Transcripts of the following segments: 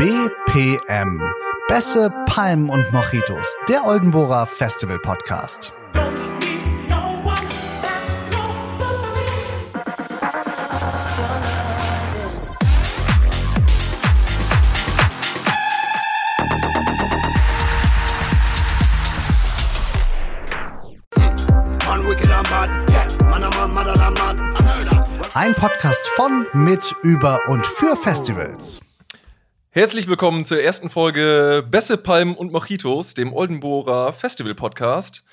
BPM. Bässe, Palmen und Mojitos. Der Oldenburger Festival Podcast. Ein Podcast von, mit, über und für Festivals. Herzlich willkommen zur ersten Folge Bässe, Palmen und Mojitos, dem Oldenburger Festival Podcast.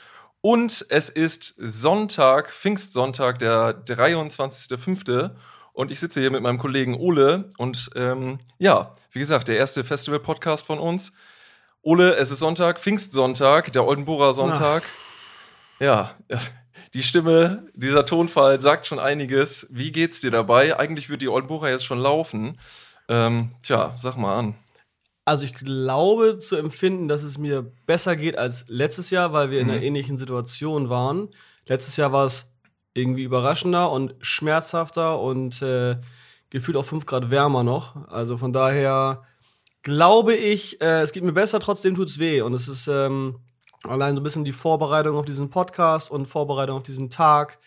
Und es ist Sonntag, Pfingstsonntag, der 23.05. Und ich sitze hier mit meinem Kollegen Ole. Und ähm, ja, wie gesagt, der erste Festival-Podcast von uns. Ole, es ist Sonntag, Pfingstsonntag, der Oldenburger Sonntag. Ach. Ja, die Stimme, dieser Tonfall sagt schon einiges. Wie geht's dir dabei? Eigentlich wird die Oldenburger jetzt schon laufen. Ähm, tja, sag mal an. Also ich glaube zu empfinden, dass es mir besser geht als letztes Jahr, weil wir mhm. in einer ähnlichen Situation waren. Letztes Jahr war es irgendwie überraschender und schmerzhafter und äh, gefühlt auch 5 Grad wärmer noch. Also von daher glaube ich, äh, es geht mir besser, trotzdem tut es weh. Und es ist ähm, allein so ein bisschen die Vorbereitung auf diesen Podcast und Vorbereitung auf diesen Tag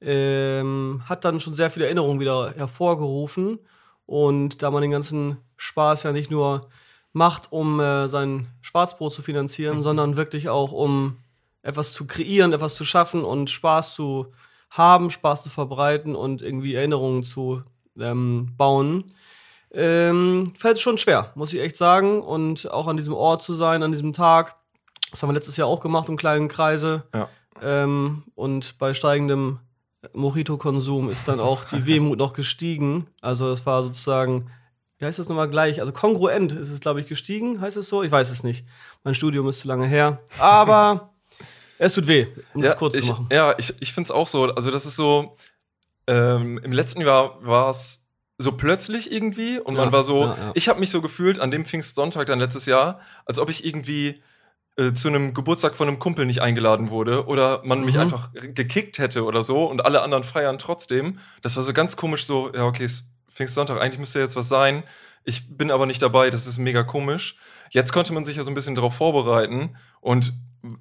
ähm, hat dann schon sehr viele Erinnerungen wieder hervorgerufen. Und da man den ganzen Spaß ja nicht nur macht, um äh, sein Schwarzbrot zu finanzieren, mhm. sondern wirklich auch um etwas zu kreieren, etwas zu schaffen und Spaß zu haben, Spaß zu verbreiten und irgendwie Erinnerungen zu ähm, bauen, ähm, fällt es schon schwer, muss ich echt sagen. Und auch an diesem Ort zu sein, an diesem Tag, das haben wir letztes Jahr auch gemacht im kleinen Kreise. Ja. Ähm, und bei steigendem Mojito-Konsum ist dann auch die Wehmut noch gestiegen. Also es war sozusagen, wie heißt das nochmal gleich? Also kongruent ist es, glaube ich, gestiegen, heißt es so? Ich weiß es nicht. Mein Studium ist zu lange her. Aber es tut weh, um ja, das kurz ich, zu machen. Ja, ich, ich finde es auch so. Also das ist so, ähm, im letzten Jahr war es so plötzlich irgendwie und ja, man war so, ja, ich habe mich so gefühlt an dem Pfingstsonntag dann letztes Jahr, als ob ich irgendwie äh, zu einem Geburtstag von einem Kumpel nicht eingeladen wurde oder man mhm. mich einfach gekickt hätte oder so und alle anderen feiern trotzdem. Das war so ganz komisch so, ja, okay, Pfingstsonntag, eigentlich müsste jetzt was sein. Ich bin aber nicht dabei, das ist mega komisch. Jetzt konnte man sich ja so ein bisschen darauf vorbereiten und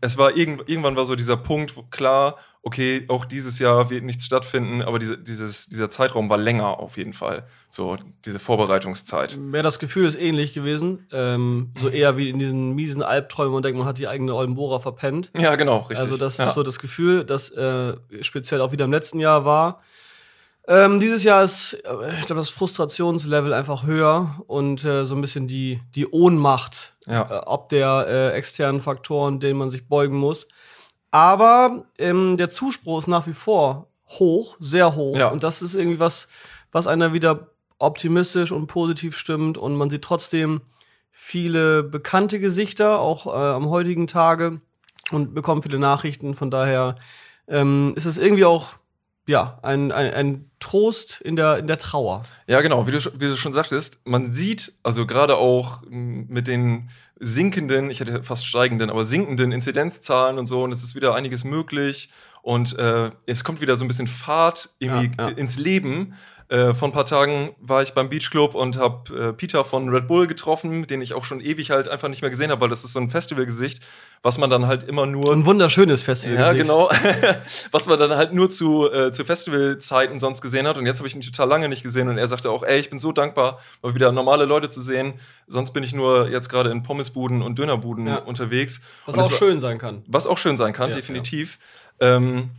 es war irgend, irgendwann war so dieser Punkt, wo klar, okay, auch dieses Jahr wird nichts stattfinden, aber diese, dieses, dieser Zeitraum war länger auf jeden Fall. So, diese Vorbereitungszeit. Mehr das Gefühl ist ähnlich gewesen. Ähm, so eher wie in diesen miesen Albträumen und denkt, man hat die eigene Oldenbora verpennt. Ja, genau, richtig. Also, das ja. ist so das Gefühl, das äh, speziell auch wieder im letzten Jahr war. Ähm, dieses Jahr ist, äh, ich glaube, das Frustrationslevel einfach höher und äh, so ein bisschen die, die Ohnmacht, ja. äh, ob der äh, externen Faktoren, denen man sich beugen muss. Aber ähm, der Zuspruch ist nach wie vor hoch, sehr hoch. Ja. Und das ist irgendwie was, was einer wieder optimistisch und positiv stimmt. Und man sieht trotzdem viele bekannte Gesichter, auch äh, am heutigen Tage, und bekommt viele Nachrichten. Von daher ähm, ist es irgendwie auch ja, ein, ein, ein Trost in der, in der Trauer. Ja, genau, wie du, wie du schon sagtest, man sieht, also gerade auch mit den sinkenden, ich hätte fast steigenden, aber sinkenden Inzidenzzahlen und so, und es ist wieder einiges möglich und äh, es kommt wieder so ein bisschen Fahrt irgendwie ja, ja. ins Leben. Äh, vor ein paar Tagen war ich beim Beach Club und habe äh, Peter von Red Bull getroffen, den ich auch schon ewig halt einfach nicht mehr gesehen habe, weil das ist so ein Festivalgesicht, was man dann halt immer nur. Ein wunderschönes Festival. Ja, genau. was man dann halt nur zu, äh, zu Festivalzeiten sonst gesehen hat. Und jetzt habe ich ihn total lange nicht gesehen. Und er sagte auch, ey, ich bin so dankbar, mal wieder normale Leute zu sehen. Sonst bin ich nur jetzt gerade in Pommesbuden und Dönerbuden ja. unterwegs. Was und auch schön sein kann. Was auch schön sein kann, ja, definitiv. Ja. Ähm,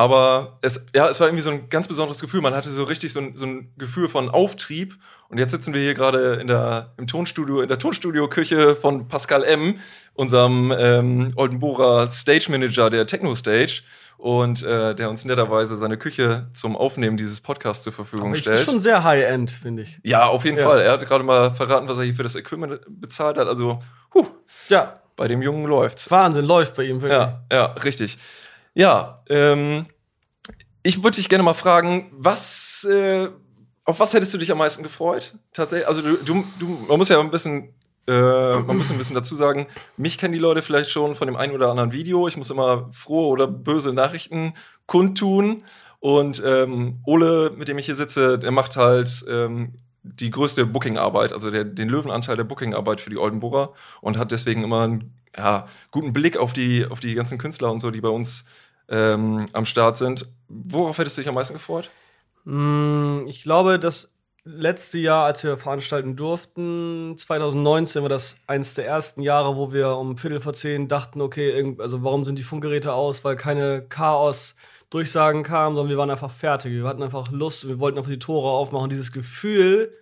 aber es, ja, es war irgendwie so ein ganz besonderes Gefühl. Man hatte so richtig so ein, so ein Gefühl von Auftrieb. Und jetzt sitzen wir hier gerade in der, im Tonstudio, in der Tonstudio-Küche von Pascal M., unserem ähm, Oldenburger Stage Manager der Techno Stage. Und äh, der uns netterweise seine Küche zum Aufnehmen dieses Podcasts zur Verfügung stellt. Das ist schon sehr High-End, finde ich. Ja, auf jeden ja. Fall. Er hat gerade mal verraten, was er hier für das Equipment bezahlt hat. Also, huh, ja. bei dem Jungen läuft's. Wahnsinn, läuft bei ihm, wirklich. Ja, ja, richtig. Ja, ähm, ich würde dich gerne mal fragen, was, äh, auf was hättest du dich am meisten gefreut? Tatsächlich, also du, du, du man muss ja ein bisschen, äh, man muss ein bisschen dazu sagen, mich kennen die Leute vielleicht schon von dem einen oder anderen Video. Ich muss immer frohe oder böse Nachrichten kundtun. Und ähm, Ole, mit dem ich hier sitze, der macht halt ähm, die größte Booking-Arbeit, also der, den Löwenanteil der Booking-Arbeit für die Oldenburger und hat deswegen immer einen ja, guten Blick auf die, auf die ganzen Künstler und so, die bei uns ähm, am Start sind. Worauf hättest du dich am meisten gefreut? Mm, ich glaube, das letzte Jahr, als wir veranstalten durften, 2019 war das eines der ersten Jahre, wo wir um Viertel vor zehn dachten, okay, also warum sind die Funkgeräte aus, weil keine Chaos-Durchsagen kamen, sondern wir waren einfach fertig. Wir hatten einfach Lust, wir wollten einfach die Tore aufmachen. Dieses Gefühl,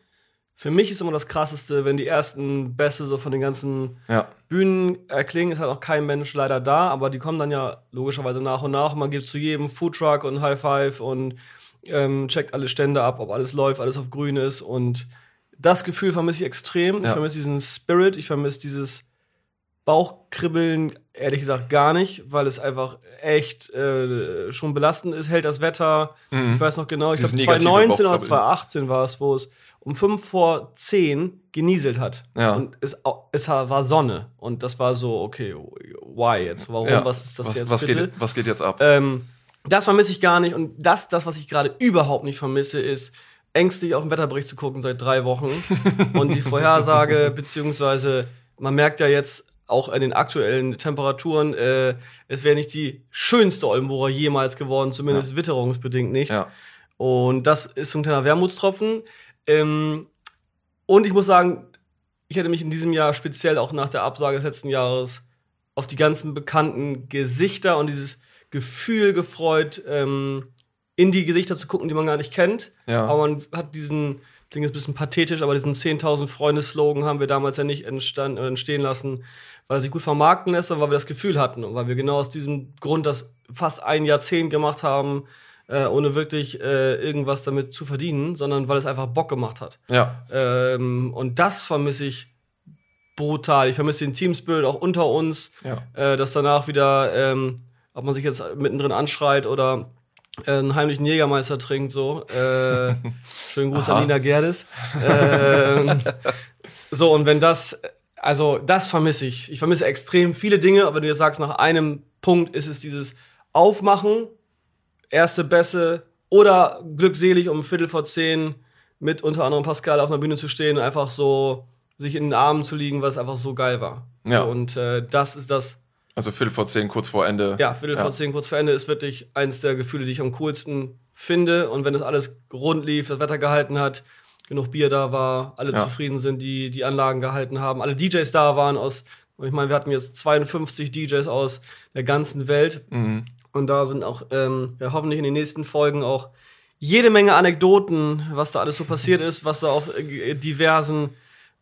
für mich ist immer das Krasseste, wenn die ersten Bässe so von den ganzen ja. Bühnen erklingen, ist halt auch kein Mensch leider da, aber die kommen dann ja logischerweise nach und nach. Man gibt zu jedem Foodtruck und High Five und ähm, checkt alle Stände ab, ob alles läuft, alles auf grün ist. Und das Gefühl vermisse ich extrem. Ja. Ich vermisse diesen Spirit, ich vermisse dieses Bauchkribbeln, ehrlich gesagt, gar nicht, weil es einfach echt äh, schon belastend ist. Hält das Wetter. Mhm. Ich weiß noch genau, ich glaube 2019 oder 2018 war es, wo es um 5 vor 10 genieselt hat. Ja. Und es, es war Sonne. Und das war so, okay, why jetzt? Warum? Ja. Was ist das was, jetzt? Was bitte? geht, was geht jetzt ab? Ähm, das vermisse ich gar nicht. Und das, das, was ich gerade überhaupt nicht vermisse, ist ängstlich auf den Wetterbericht zu gucken seit drei Wochen. und die Vorhersage, beziehungsweise man merkt ja jetzt auch in den aktuellen Temperaturen, äh, es wäre nicht die schönste Oldenburger jemals geworden, zumindest ja. witterungsbedingt nicht. Ja. Und das ist so ein kleiner Wermutstropfen. Ähm, und ich muss sagen, ich hätte mich in diesem Jahr speziell auch nach der Absage des letzten Jahres auf die ganzen bekannten Gesichter und dieses Gefühl gefreut, ähm, in die Gesichter zu gucken, die man gar nicht kennt. Ja. Aber man hat diesen, das Ding ist ein bisschen pathetisch, aber diesen 10.000 Freunde-Slogan haben wir damals ja nicht entstand, entstehen lassen, weil er sich gut vermarkten lässt, sondern weil wir das Gefühl hatten und weil wir genau aus diesem Grund das fast ein Jahrzehnt gemacht haben, äh, ohne wirklich äh, irgendwas damit zu verdienen, sondern weil es einfach Bock gemacht hat. Ja. Ähm, und das vermisse ich brutal. Ich vermisse den Teamspirit auch unter uns, ja. äh, dass danach wieder ähm, ob man sich jetzt mittendrin anschreit oder äh, einen heimlichen Jägermeister trinkt, so. Äh, schönen Gruß Aha. an Nina Gerdes. Äh, so, und wenn das, also das vermisse ich. Ich vermisse extrem viele Dinge, aber wenn du jetzt sagst, nach einem Punkt ist es dieses Aufmachen, erste Bässe oder glückselig um Viertel vor zehn mit unter anderem Pascal auf einer Bühne zu stehen und einfach so sich in den Armen zu liegen, was einfach so geil war. Ja. So, und äh, das ist das, also Viertel vor zehn, kurz vor Ende. Ja, Viertel ja. vor zehn, kurz vor Ende ist wirklich eines der Gefühle, die ich am coolsten finde. Und wenn das alles rund lief, das Wetter gehalten hat, genug Bier da war, alle ja. zufrieden sind, die die Anlagen gehalten haben, alle DJs da waren aus, ich meine, wir hatten jetzt 52 DJs aus der ganzen Welt. Mhm. Und da sind auch ähm, ja, hoffentlich in den nächsten Folgen auch jede Menge Anekdoten, was da alles so passiert ist, was da auf äh, diversen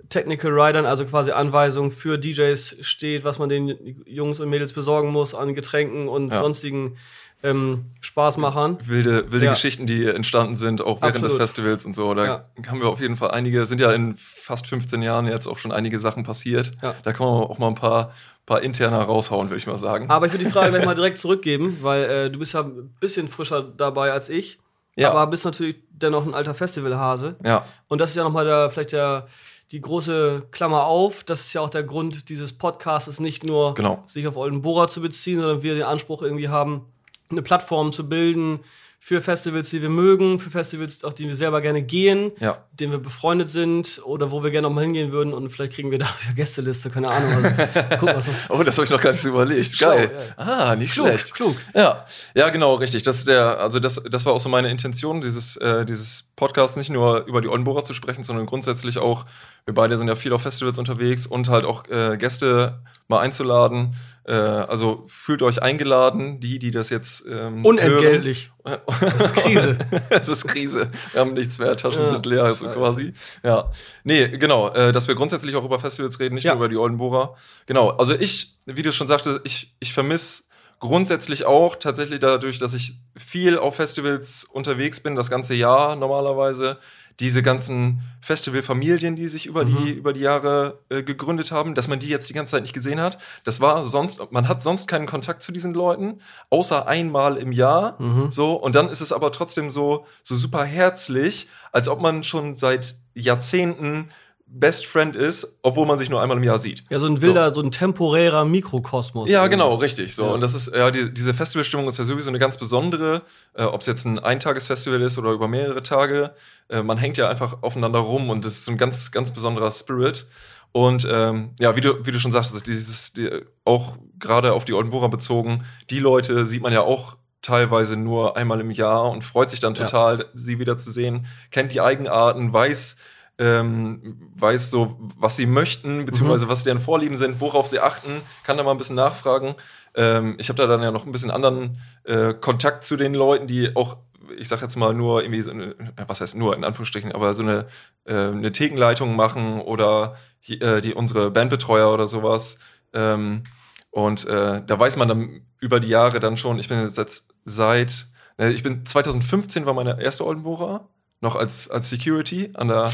Technical Riders, also quasi Anweisungen für DJs steht, was man den Jungs und Mädels besorgen muss an Getränken und ja. sonstigen ähm, Spaßmachern. Wilde, wilde ja. Geschichten, die entstanden sind, auch während Absolut. des Festivals und so. Da ja. haben wir auf jeden Fall einige, sind ja in fast 15 Jahren jetzt auch schon einige Sachen passiert. Da kann man auch mal ein paar, paar interner raushauen, würde ich mal sagen. Aber ich würde die Frage gleich mal direkt zurückgeben, weil äh, du bist ja ein bisschen frischer dabei als ich. Ja. Aber bist natürlich dennoch ein alter Festivalhase. Ja. Und das ist ja nochmal der, vielleicht der die große Klammer auf. Das ist ja auch der Grund dieses Podcasts, nicht nur genau. sich auf Oldenburger zu beziehen, sondern wir den Anspruch irgendwie haben, eine Plattform zu bilden, für Festivals, die wir mögen, für Festivals, auf die wir selber gerne gehen, ja. denen wir befreundet sind oder wo wir gerne nochmal hingehen würden und vielleicht kriegen wir da wieder Gästeliste, keine Ahnung. Also, gucken, was das oh, das habe ich noch gar nicht überlegt. Geil. Schau, ja. Ah, nicht klug, schlecht. Klug. Ja. ja, genau, richtig. Das, der, also das, das war auch so meine Intention, dieses, äh, dieses Podcast nicht nur über die Oldenburger zu sprechen, sondern grundsätzlich auch, wir beide sind ja viel auf Festivals unterwegs und halt auch äh, Gäste mal einzuladen äh, also fühlt euch eingeladen, die, die das jetzt. Ähm, Unentgeltlich. Hören. Das ist Krise. es ist Krise. Wir haben nichts mehr, Taschen ja, sind leer, also quasi. Ja. Nee, genau, äh, dass wir grundsätzlich auch über Festivals reden, nicht ja. nur über die Oldenburger. Genau, also ich, wie du schon sagte, ich, ich vermisse grundsätzlich auch tatsächlich dadurch, dass ich viel auf Festivals unterwegs bin, das ganze Jahr normalerweise, diese ganzen Festivalfamilien, die sich über mhm. die über die Jahre äh, gegründet haben, dass man die jetzt die ganze Zeit nicht gesehen hat. Das war sonst, man hat sonst keinen Kontakt zu diesen Leuten, außer einmal im Jahr. Mhm. So und dann ist es aber trotzdem so so super herzlich, als ob man schon seit Jahrzehnten Best Friend ist, obwohl man sich nur einmal im Jahr sieht. Ja, so ein wilder, so, so ein temporärer Mikrokosmos. Ja, genau, richtig. So. Ja. Und das ist, ja, die, diese Festivalstimmung ist ja sowieso eine ganz besondere, äh, ob es jetzt ein Eintagesfestival ist oder über mehrere Tage. Äh, man hängt ja einfach aufeinander rum und das ist so ein ganz, ganz besonderer Spirit. Und ähm, ja, wie du, wie du schon sagst, dieses, die, auch gerade auf die Oldenburger bezogen, die Leute sieht man ja auch teilweise nur einmal im Jahr und freut sich dann total, ja. sie wiederzusehen, kennt die Eigenarten, weiß, ähm, weiß so, was sie möchten, beziehungsweise mhm. was deren Vorlieben sind, worauf sie achten, kann da mal ein bisschen nachfragen. Ähm, ich habe da dann ja noch ein bisschen anderen äh, Kontakt zu den Leuten, die auch, ich sag jetzt mal nur irgendwie so eine, was heißt nur in Anführungsstrichen, aber so eine, äh, eine Thekenleitung machen oder äh, die unsere Bandbetreuer oder sowas. Ähm, und äh, da weiß man dann über die Jahre dann schon, ich bin jetzt seit, äh, ich bin 2015 war meine erste Oldenburger, noch als, als Security an der,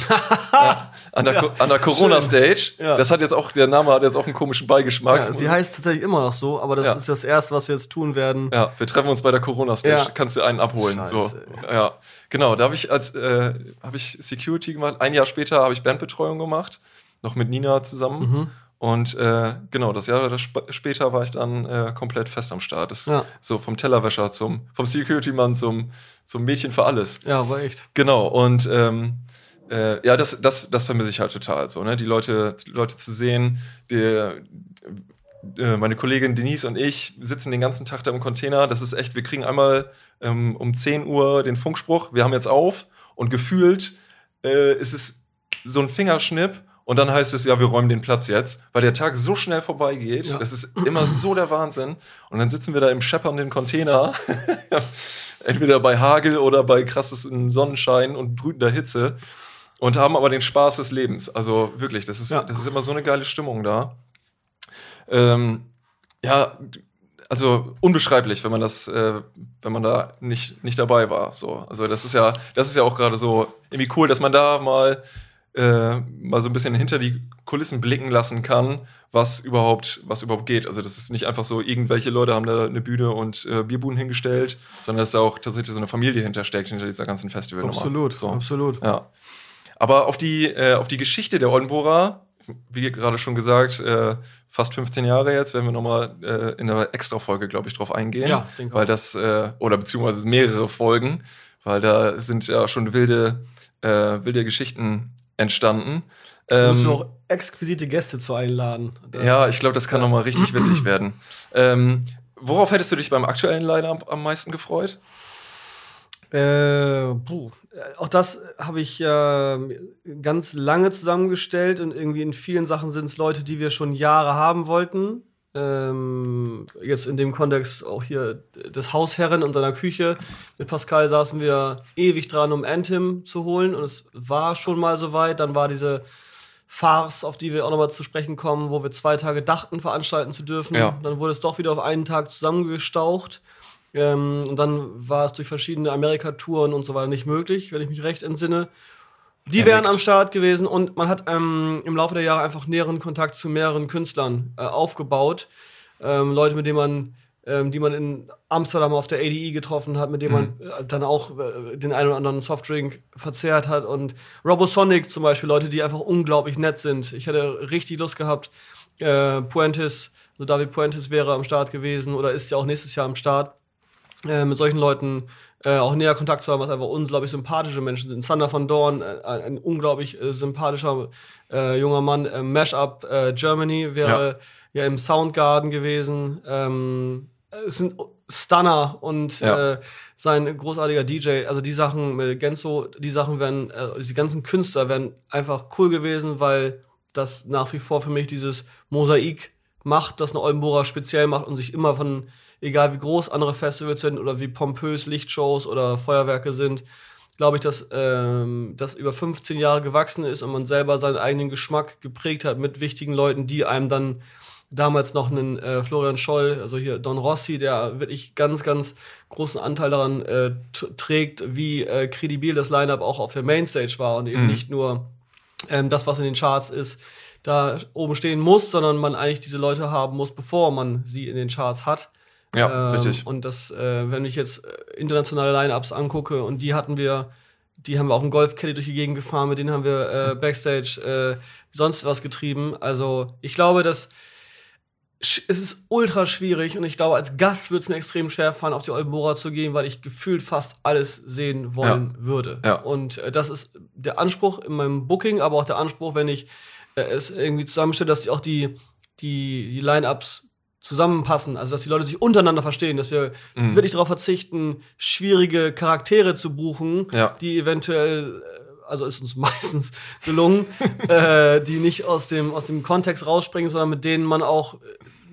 ja, an der, ja, an der Corona-Stage. Ja. Das hat jetzt auch, der Name hat jetzt auch einen komischen Beigeschmack. Sie heißt tatsächlich immer noch so, aber das ist das Erste, was wir jetzt tun werden. Ja, wir treffen uns bei der Corona-Stage. Kannst du einen abholen. Scheiße, so. Ja, genau. Da habe ich als äh, habe ich Security gemacht. Ein Jahr später habe ich Bandbetreuung gemacht, noch mit Nina zusammen. Mhm. Und äh, genau, das Jahr sp später war ich dann äh, komplett fest am Start. Das, ja. So vom Tellerwäscher zum, vom Security-Mann zum, zum Mädchen für alles. Ja, war echt. Genau, und ähm, äh, ja, das, das, das vermisse ich halt total so, ne? Die Leute, die Leute zu sehen, die, äh, meine Kollegin Denise und ich sitzen den ganzen Tag da im Container. Das ist echt, wir kriegen einmal ähm, um 10 Uhr den Funkspruch, wir haben jetzt auf und gefühlt äh, ist es so ein Fingerschnipp und dann heißt es, ja, wir räumen den Platz jetzt, weil der Tag so schnell vorbeigeht. Ja. Das ist immer so der Wahnsinn. Und dann sitzen wir da im scheppernden Container, entweder bei Hagel oder bei krasses Sonnenschein und brütender Hitze und haben aber den Spaß des Lebens. Also wirklich, das ist, ja. das ist immer so eine geile Stimmung da. Ähm, ja, also unbeschreiblich, wenn man das, äh, wenn man da nicht, nicht dabei war. So, also das ist ja, das ist ja auch gerade so irgendwie cool, dass man da mal äh, mal so ein bisschen hinter die Kulissen blicken lassen kann, was überhaupt, was überhaupt geht. Also das ist nicht einfach so, irgendwelche Leute haben da eine Bühne und äh, Bierbuden hingestellt, sondern dass da auch tatsächlich so eine Familie hintersteckt, hinter dieser ganzen Festivalnummer. Absolut, so. absolut. Ja. Aber auf die, äh, auf die Geschichte der Oldenburger, wie gerade schon gesagt, äh, fast 15 Jahre jetzt, werden wir nochmal äh, in einer Extra-Folge, glaube ich, drauf eingehen. Ja, denke Weil das, äh, oder beziehungsweise mehrere Folgen, weil da sind ja schon wilde, äh, wilde Geschichten entstanden. Da müssen wir ähm, auch exquisite Gäste zu einladen. Ja, ich glaube, das kann ja. nochmal richtig witzig werden. Ähm, worauf hättest du dich beim aktuellen Line-Up am meisten gefreut? Äh, puh. Auch das habe ich äh, ganz lange zusammengestellt und irgendwie in vielen Sachen sind es Leute, die wir schon Jahre haben wollten. Ähm, jetzt in dem Kontext auch hier des Hausherren und seiner Küche. Mit Pascal saßen wir ewig dran, um Anthem zu holen und es war schon mal soweit. Dann war diese Farce, auf die wir auch nochmal zu sprechen kommen, wo wir zwei Tage dachten, veranstalten zu dürfen. Ja. Dann wurde es doch wieder auf einen Tag zusammengestaucht. Ähm, und dann war es durch verschiedene Amerika-Touren und so weiter nicht möglich, wenn ich mich recht entsinne. Die wären am Start gewesen und man hat ähm, im Laufe der Jahre einfach näheren Kontakt zu mehreren Künstlern äh, aufgebaut. Ähm, Leute, mit denen man, ähm, die man in Amsterdam auf der ADE getroffen hat, mit denen mhm. man äh, dann auch äh, den einen oder anderen Softdrink verzehrt hat. Und Robosonic zum Beispiel, Leute, die einfach unglaublich nett sind. Ich hätte richtig Lust gehabt, äh, Puentes, also David Puentes wäre am Start gewesen oder ist ja auch nächstes Jahr am Start. Äh, mit solchen Leuten äh, auch näher Kontakt zu haben, was einfach unglaublich sympathische Menschen sind. Sander von Dorn, äh, ein, unglaublich äh, sympathischer äh, junger Mann. Äh, Mashup Germany wäre ja. ja. im Soundgarden gewesen. Ähm, es sind Stunner und ja. sein großartiger DJ. Also die Sachen mit Genzo, die Sachen werden, die ganzen Künstler wären einfach cool gewesen, weil das nach wie vor für mich dieses Mosaik macht, das eine Oldenburger speziell macht und sich immer von egal wie groß andere Festivals sind oder wie pompös Lichtshows oder Feuerwerke sind, glaube ich, dass ähm, das über 15 Jahre gewachsen ist und man selber seinen eigenen Geschmack geprägt hat mit wichtigen Leuten, die einem dann damals noch einen äh, Florian Scholl, also hier Don Rossi, der wirklich ganz, ganz großen Anteil daran äh, trägt, wie äh, kredibil das Line-Up auch auf der Mainstage war und eben mhm. nicht nur ähm, das, was in den Charts ist, da oben stehen muss, sondern man eigentlich diese Leute haben muss, bevor man sie in den Charts hat. Ja, ähm, richtig. Und das, äh, wenn ich jetzt äh, internationale Line-Ups angucke, und die hatten wir die haben wir auf dem Golfcaddy durch die Gegend gefahren, mit denen haben wir äh, Backstage äh, sonst was getrieben. Also ich glaube, dass es ist ultra schwierig und ich glaube, als Gast wird es mir extrem schwer fallen, auf die Oldenburger zu gehen, weil ich gefühlt fast alles sehen wollen ja. würde. Ja. Und äh, das ist der Anspruch in meinem Booking, aber auch der Anspruch, wenn ich äh, es irgendwie zusammenstelle, dass die auch die, die, die Line-Ups zusammenpassen, also dass die Leute sich untereinander verstehen, dass wir mhm. wirklich darauf verzichten, schwierige Charaktere zu buchen, ja. die eventuell äh, also ist uns meistens gelungen, äh, die nicht aus dem, aus dem Kontext rausspringen, sondern mit denen man auch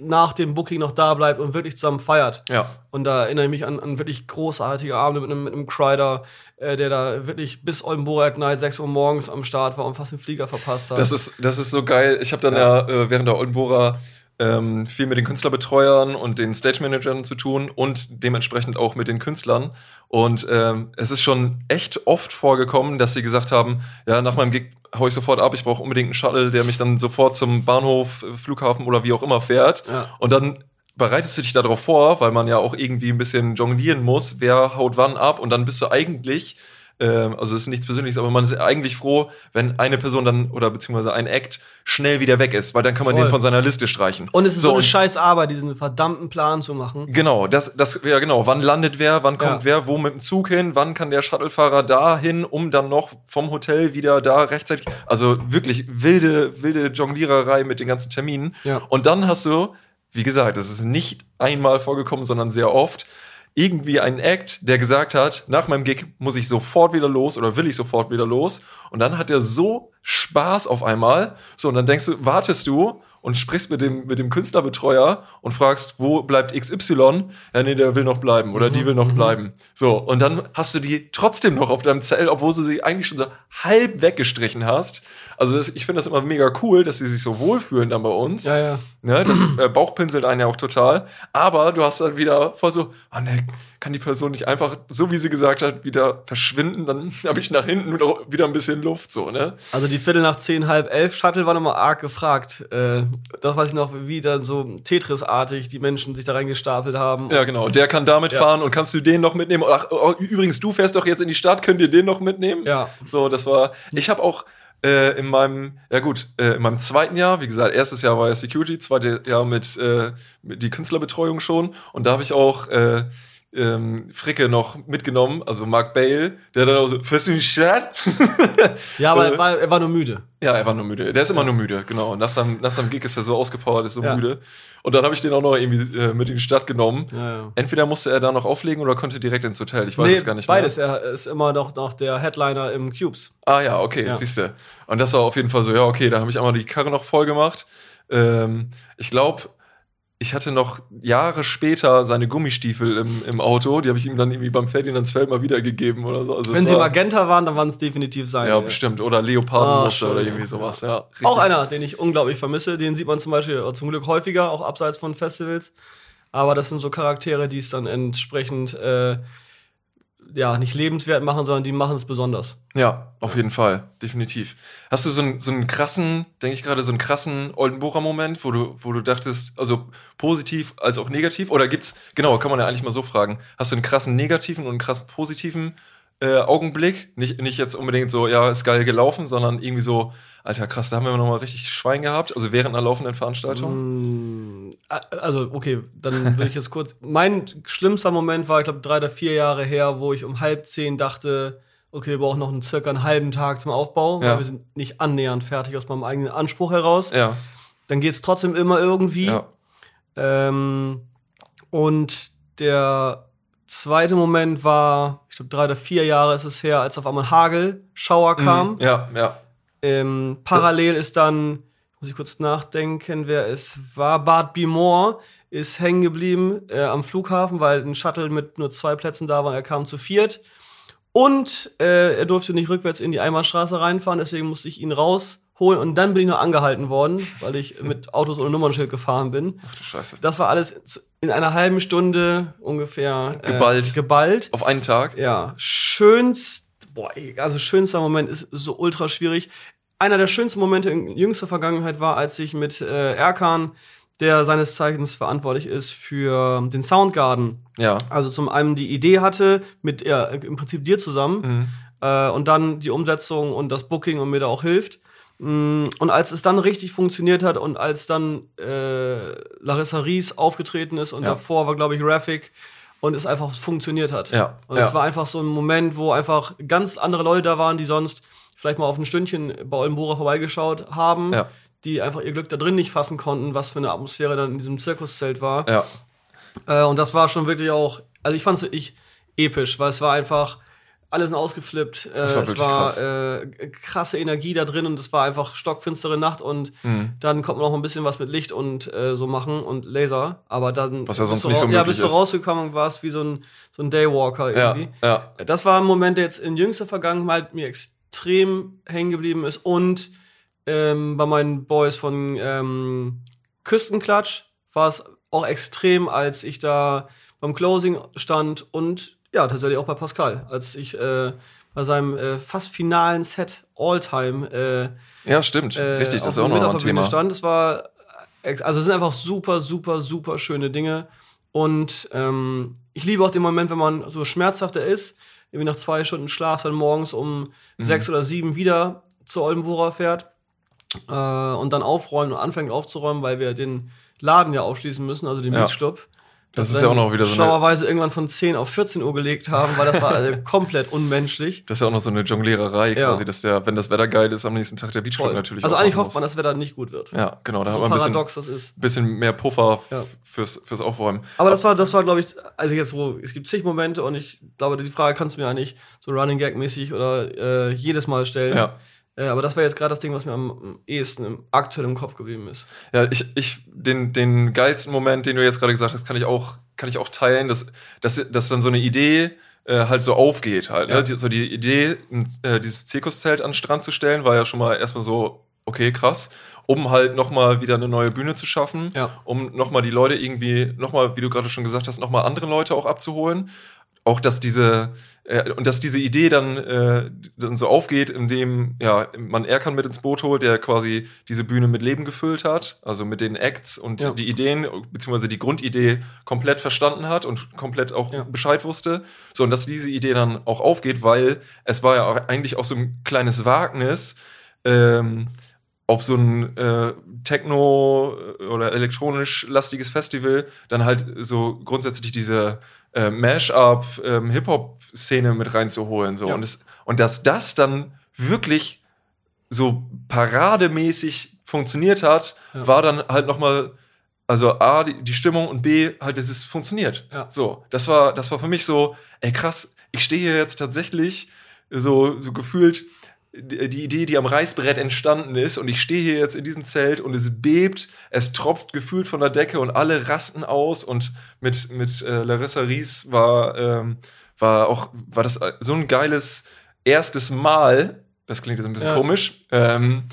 nach dem Booking noch da bleibt und wirklich zusammen feiert. Ja. Und da erinnere ich mich an, an wirklich großartige Abende mit einem, mit einem Crider, äh, der da wirklich bis Oldenburg at Night 6 Uhr morgens am Start war und fast den Flieger verpasst hat. Das ist, das ist so geil. Ich habe dann ja, ja äh, während der Oldenburger ähm, viel mit den Künstlerbetreuern und den Stage Managern zu tun und dementsprechend auch mit den Künstlern. Und ähm, es ist schon echt oft vorgekommen, dass sie gesagt haben, ja, nach meinem Gig hau ich sofort ab, ich brauche unbedingt einen Shuttle, der mich dann sofort zum Bahnhof, Flughafen oder wie auch immer fährt. Ja. Und dann bereitest du dich darauf vor, weil man ja auch irgendwie ein bisschen jonglieren muss, wer haut wann ab und dann bist du eigentlich ähm, also es ist nichts Persönliches, aber man ist eigentlich froh, wenn eine Person dann oder beziehungsweise ein Act schnell wieder weg ist, weil dann kann man Voll. den von seiner Liste streichen. Und es ist so, so eine scheiß Arbeit, diesen verdammten Plan zu machen. Genau, das, das, ja genau. Wann landet wer, wann kommt ja. wer, wo mit dem Zug hin, wann kann der Shuttlefahrer da hin, um dann noch vom Hotel wieder da rechtzeitig. Also wirklich wilde, wilde Jongliererei mit den ganzen Terminen. Ja. Und dann hast du, wie gesagt, das ist nicht einmal vorgekommen, sondern sehr oft, irgendwie einen Act, der gesagt hat, nach meinem Gig muss ich sofort wieder los oder will ich sofort wieder los. Und dann hat er so Spaß auf einmal. So, und dann denkst du, wartest du und sprichst mit dem, mit dem Künstlerbetreuer und fragst, wo bleibt XY? Ja, nee, der will noch bleiben oder mhm. die will noch mhm. bleiben. So, und dann hast du die trotzdem noch auf deinem Zelt, obwohl du sie eigentlich schon so halb weggestrichen hast. Also das, ich finde das immer mega cool, dass sie sich so wohlfühlen dann bei uns. Ja, ja. Ne, das äh, Bauchpinselt einen ja auch total. Aber du hast dann wieder voll so, oh ne, kann die Person nicht einfach, so wie sie gesagt hat, wieder verschwinden? Dann habe ich nach hinten wieder ein bisschen Luft, so, ne? Also die Viertel nach zehn, halb elf Shuttle war nochmal arg gefragt. Äh, das weiß ich noch, wie dann so Tetris-artig die Menschen sich da reingestapelt haben. Ja, genau. Der kann damit ja. fahren und kannst du den noch mitnehmen? Ach, oh, übrigens, du fährst doch jetzt in die Stadt, könnt ihr den noch mitnehmen? Ja. So, das war, ich habe auch, äh, in meinem, ja gut, äh, in meinem zweiten Jahr, wie gesagt, erstes Jahr war ja Security, zweites Jahr mit, äh, mit die Künstlerbetreuung schon. Und da habe ich auch äh, ähm, Fricke noch mitgenommen, also Mark Bale, der dann auch so, fährst du in die Stadt? ja, aber er war, er war nur müde. Ja, er war nur müde. Der ist immer ja. nur müde, genau. Nach seinem, nach seinem Gig ist er so ausgepowert, ist so ja. müde. Und dann habe ich den auch noch irgendwie äh, mit in die Stadt genommen. Ja, Entweder musste er da noch auflegen oder konnte direkt ins Hotel. Ich weiß nee, es gar nicht beides. mehr. Beides. Er ist immer noch, noch der Headliner im Cubes. Ah ja, okay, ja. siehst du. Und das war auf jeden Fall so, ja, okay, da habe ich einmal die Karre noch voll gemacht. Ähm, ich glaube, ich hatte noch Jahre später seine Gummistiefel im, im Auto, die habe ich ihm dann irgendwie beim Ferdinandsfeld mal wiedergegeben oder so. Also Wenn sie war, Magenta waren, dann waren es definitiv seine. Ja, bestimmt. Oder Leopardenmuster ah, oder irgendwie sowas, ja. Auch einer, den ich unglaublich vermisse. Den sieht man zum Beispiel zum Glück häufiger, auch abseits von Festivals. Aber das sind so Charaktere, die es dann entsprechend äh, ja, nicht lebenswert machen, sondern die machen es besonders. Ja, auf jeden Fall, definitiv. Hast du so einen, so einen krassen, denke ich gerade, so einen krassen Oldenburger-Moment, wo du, wo du dachtest, also positiv als auch negativ? Oder gibt's, genau, kann man ja eigentlich mal so fragen, hast du einen krassen negativen und einen krassen positiven äh, Augenblick? Nicht, nicht jetzt unbedingt so, ja, ist geil gelaufen, sondern irgendwie so, Alter, krass, da haben wir nochmal richtig Schwein gehabt, also während einer laufenden Veranstaltung? Mm, also, okay, dann will ich jetzt kurz. Mein schlimmster Moment war, ich glaube, drei oder vier Jahre her, wo ich um halb zehn dachte, okay, wir brauchen noch einen, circa einen halben Tag zum Aufbau, ja. weil wir sind nicht annähernd fertig aus meinem eigenen Anspruch heraus. Ja. Dann geht es trotzdem immer irgendwie. Ja. Ähm, und der zweite Moment war, ich glaube, drei oder vier Jahre ist es her, als auf einmal Hagelschauer mhm. kam. Mhm. Ja, ja. Ähm, parallel ist dann, muss ich kurz nachdenken, wer es war, Bart Bimore ist hängen geblieben äh, am Flughafen, weil ein Shuttle mit nur zwei Plätzen da war und er kam zu viert. Und äh, er durfte nicht rückwärts in die Einbahnstraße reinfahren, deswegen musste ich ihn rausholen und dann bin ich noch angehalten worden, weil ich mit Autos ohne Nummernschild gefahren bin. Ach du Scheiße. Das war alles in einer halben Stunde ungefähr äh, geballt. geballt. Auf einen Tag? Ja. Schönst boah, also schönster Moment ist so ultra schwierig. Einer der schönsten Momente in jüngster Vergangenheit war, als ich mit äh, Erkan, der seines Zeichens verantwortlich ist für den Soundgarden, ja. also zum einen die Idee hatte, mit ja, im Prinzip dir zusammen, mhm. Äh, und dann die Umsetzung und das Booking und mir da auch hilft. Mm, und als es dann richtig funktioniert hat und als dann äh, Larissa Ries aufgetreten ist und ja. davor war, glaube ich, Raffic und es einfach funktioniert hat. Ja. Und es war einfach so ein Moment, wo einfach ganz andere Leute da waren, die sonst vielleicht mal auf ein Stündchen bei Oldenburger vorbeigeschaut haben, ja. die einfach ihr Glück da drin nicht fassen konnten, was für eine Atmosphäre dann in diesem Zirkuszelt war. Ja. Äh, und das war schon wirklich auch, also ich fand es ich episch, weil es war einfach alle sind ausgeflippt. Äh, das war es war äh, krasse Energie da drin und es war einfach stockfinstere Nacht und mhm. dann kommt noch ein bisschen was mit Licht und äh, so machen und Laser. Aber dann was ja sonst nicht so möglich Ja, bist du rausgekommen und warst wie so ein, so ein Daywalker irgendwie. Ja, ja. Das war ein Moment, der jetzt in jüngster Vergangenheit mir extrem hängen geblieben ist und ähm, bei meinen Boys von ähm, Küstenklatsch war es auch extrem, als ich da beim Closing stand und ja, tatsächlich auch bei Pascal, als ich äh, bei seinem äh, fast finalen Set All-Time. Äh, ja, stimmt, äh, richtig, das ist auch noch ein Thema. Stand. Das war, also es sind einfach super, super, super schöne Dinge. Und ähm, ich liebe auch den Moment, wenn man so schmerzhafter ist, irgendwie nach zwei Stunden Schlaf dann morgens um mhm. sechs oder sieben wieder zur Oldenburger fährt äh, und dann aufräumen und anfängt aufzuräumen, weil wir den Laden ja aufschließen müssen, also den ja. Mietclub. Das ist ja auch noch wieder so eine schlauerweise irgendwann von 10 auf 14 Uhr gelegt haben, weil das war also komplett unmenschlich. Das ist ja auch noch so eine Jongliererei ja. quasi, dass der, wenn das Wetter geil ist, am nächsten Tag der Beachclub natürlich Also eigentlich hofft man, dass das Wetter nicht gut wird. Ja, genau, da so hat man ein bisschen, paradox das ist. bisschen mehr Puffer ja. fürs, fürs Aufräumen. Aber das war, das war, glaube ich, also jetzt wo, es gibt zig Momente und ich glaube, die Frage kannst du mir eigentlich so Running Gag mäßig oder äh, jedes Mal stellen. Ja aber das war jetzt gerade das Ding, was mir am ehesten im, aktuell im Kopf geblieben ist. Ja, ich, ich, den, den geilsten Moment, den du jetzt gerade gesagt hast, kann ich auch, kann ich auch teilen, dass, dass, dass dann so eine Idee äh, halt so aufgeht halt. Ne? Ja. Ne? Die, so die Idee, äh, dieses Zirkuszelt an den Strand zu stellen, war ja schon mal erstmal so, okay, krass um halt nochmal wieder eine neue Bühne zu schaffen, ja. um nochmal die Leute irgendwie, nochmal, wie du gerade schon gesagt hast, nochmal andere Leute auch abzuholen auch, dass diese äh, und dass diese Idee dann, äh, dann so aufgeht, indem ja, man Erkan mit ins Boot holt, der quasi diese Bühne mit Leben gefüllt hat, also mit den Acts und ja. die Ideen, beziehungsweise die Grundidee komplett verstanden hat und komplett auch ja. Bescheid wusste. So, und dass diese Idee dann auch aufgeht, weil es war ja auch eigentlich auch so ein kleines Wagnis, ähm, auf so ein äh, Techno- oder elektronisch lastiges Festival dann halt so grundsätzlich diese äh, Mash-up, ähm, Hip-Hop-Szene mit reinzuholen. So. Ja. Und, es, und dass das dann wirklich so parademäßig funktioniert hat, ja. war dann halt noch mal also A, die, die, Stimmung und B, halt, dass es funktioniert. Ja. So, das war, das war für mich so, ey krass, ich stehe hier jetzt tatsächlich so, so gefühlt die Idee, die am Reißbrett entstanden ist. Und ich stehe hier jetzt in diesem Zelt und es bebt, es tropft gefühlt von der Decke und alle rasten aus. Und mit, mit äh, Larissa Ries war, ähm, war auch, war das so ein geiles erstes Mal. Das klingt jetzt ein bisschen ja. komisch. Ähm,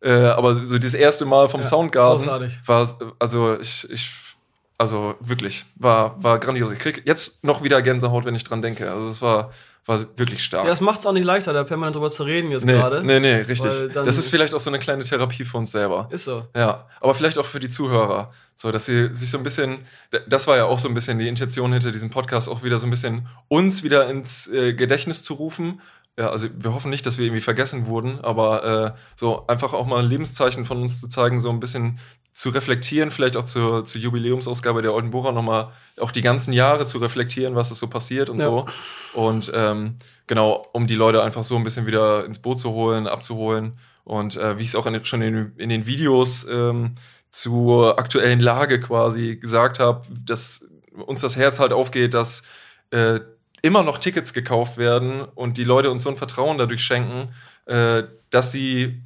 äh, aber so das erste Mal vom ja, Soundgarden großartig. war, also ich, ich also wirklich, war, war grandios. Ich krieg jetzt noch wieder Gänsehaut, wenn ich dran denke. Also es war, war wirklich stark. Ja, das macht es auch nicht leichter, da permanent drüber zu reden jetzt nee, gerade. Nee, nee, richtig. Das ist vielleicht auch so eine kleine Therapie für uns selber. Ist so. Ja, aber vielleicht auch für die Zuhörer. So, dass sie sich so ein bisschen, das war ja auch so ein bisschen die Intention hinter diesem Podcast, auch wieder so ein bisschen uns wieder ins äh, Gedächtnis zu rufen ja, also wir hoffen nicht, dass wir irgendwie vergessen wurden, aber äh, so einfach auch mal ein Lebenszeichen von uns zu zeigen, so ein bisschen zu reflektieren, vielleicht auch zur, zur Jubiläumsausgabe der Oldenburger nochmal auch die ganzen Jahre zu reflektieren, was ist so passiert und ja. so. Und ähm, genau, um die Leute einfach so ein bisschen wieder ins Boot zu holen, abzuholen. Und äh, wie ich es auch in, schon in, in, den Videos ähm, zur aktuellen Lage quasi gesagt habe, dass uns das Herz halt aufgeht, dass äh, immer noch Tickets gekauft werden und die Leute uns so ein Vertrauen dadurch schenken, äh, dass sie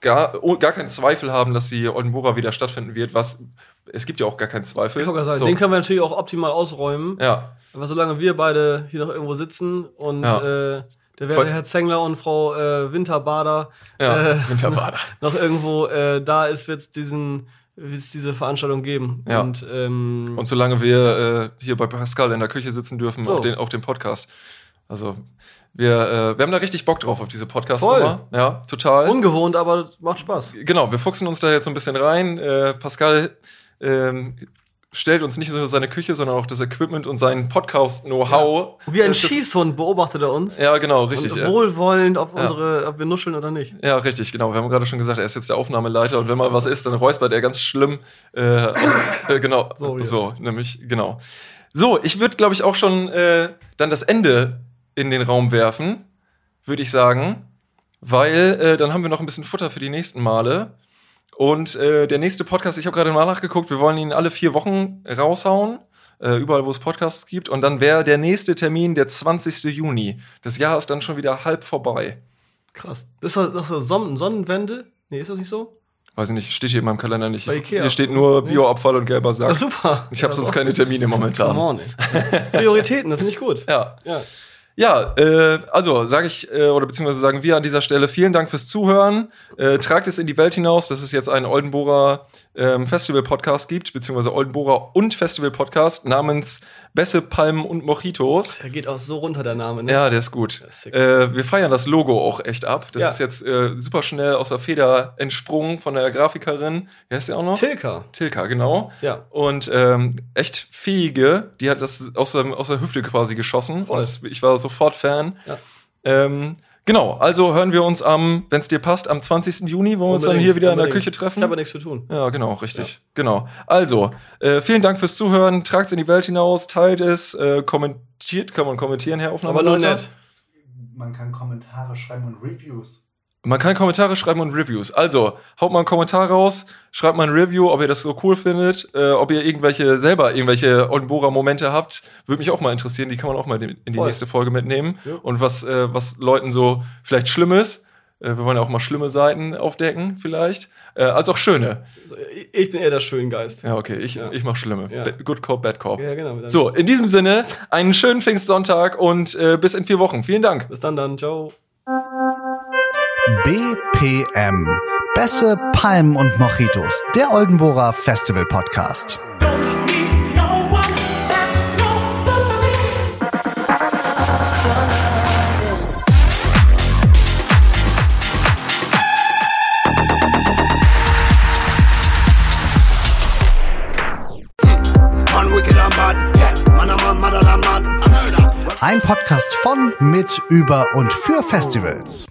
gar, oh, gar keinen Zweifel haben, dass die Oldenburger wieder stattfinden wird, was es gibt ja auch gar keinen Zweifel. Ich sagen, so. Den können wir natürlich auch optimal ausräumen. Ja. Aber solange wir beide hier noch irgendwo sitzen und ja. äh, der werte Herr Zengler und Frau äh, Winterbader, ja, äh, Winterbader. noch irgendwo äh, da ist, wird es diesen wird es diese Veranstaltung geben. Ja. Und, ähm, und solange wir äh, hier bei Pascal in der Küche sitzen dürfen, so. auch, den, auch den Podcast. Also wir, äh, wir haben da richtig Bock drauf auf diese Podcast-Nummer. Ja, total. Ungewohnt, aber macht Spaß. Genau, wir fuchsen uns da jetzt so ein bisschen rein. Äh, Pascal ähm, stellt uns nicht nur seine Küche, sondern auch das Equipment und sein Podcast-Know-how. Ja. Wie ein Schießhund beobachtet er uns. Ja, genau, richtig. Und wohlwollend, ob, unsere, ob wir nuscheln oder nicht. Ja, richtig, genau. Wir haben gerade schon gesagt, er ist jetzt der Aufnahmeleiter und wenn mal was ist, dann räuspert er ganz schlimm. Äh, aus, äh, genau, so, so nämlich, genau. So, ich würde, glaube ich, auch schon äh, dann das Ende in den Raum werfen, würde ich sagen. Weil äh, dann haben wir noch ein bisschen Futter für die nächsten Male. Und äh, der nächste Podcast, ich habe gerade mal nachgeguckt, wir wollen ihn alle vier Wochen raushauen. Äh, überall, wo es Podcasts gibt. Und dann wäre der nächste Termin der 20. Juni. Das Jahr ist dann schon wieder halb vorbei. Krass. Das ist das ist Sonnen Sonnenwende? Nee, ist das nicht so? Weiß ich nicht, steht hier in meinem Kalender nicht. Hier steht nur Bioabfall und gelber Sack. Ja, super. Ich habe ja, sonst keine Termine momentan. Come on, ey. Prioritäten, das finde ich gut. Ja. ja. Ja, äh, also sage ich, äh, oder beziehungsweise sagen wir an dieser Stelle vielen Dank fürs Zuhören. Äh, tragt es in die Welt hinaus, dass es jetzt einen Oldenbohrer ähm, Festival-Podcast gibt, beziehungsweise Oldenbohrer und Festival-Podcast namens Bässe, Palmen und Mojitos. Der geht auch so runter, der Name, ne? Ja, der ist gut. Ist äh, wir feiern das Logo auch echt ab. Das ja. ist jetzt äh, super schnell aus der Feder entsprungen von der Grafikerin. Wie heißt der auch noch? Tilka. Tilka, genau. Ja. Und ähm, echt fähige, die hat das aus der, aus der Hüfte quasi geschossen. Voll. Und ich war sofort Fan. Ja. Ähm, Genau, also hören wir uns am, wenn es dir passt, am 20. Juni, wo wir uns dann hier wieder unbedingt. in der Küche treffen. Ich habe nichts zu tun. Ja, genau, richtig. Ja. Genau. Also, äh, vielen Dank fürs Zuhören. Tragt es in die Welt hinaus, teilt es, äh, kommentiert, kann man kommentieren, Herr Aufnahme. Aber nur nett. Man kann Kommentare schreiben und Reviews. Man kann Kommentare schreiben und Reviews. Also, haut mal einen Kommentar raus, schreibt mal ein Review, ob ihr das so cool findet, äh, ob ihr irgendwelche selber irgendwelche Oldenbohrer-Momente habt. Würde mich auch mal interessieren, die kann man auch mal in die Voll. nächste Folge mitnehmen. Ja. Und was, äh, was Leuten so vielleicht Schlimmes. Äh, wir wollen ja auch mal schlimme Seiten aufdecken, vielleicht. Äh, als auch schöne. Ich bin eher der Schöngeist. Ja, okay, ich, ja. ich mach schlimme. Ja. Good Cop, Bad Cop. Ja, genau. So, in diesem Sinne, einen schönen Pfingstsonntag und äh, bis in vier Wochen. Vielen Dank. Bis dann dann. Ciao. BPM. Bässe, Palmen und Mojitos. Der Oldenbohrer Festival Podcast. Ein Podcast von, mit, über und für Festivals.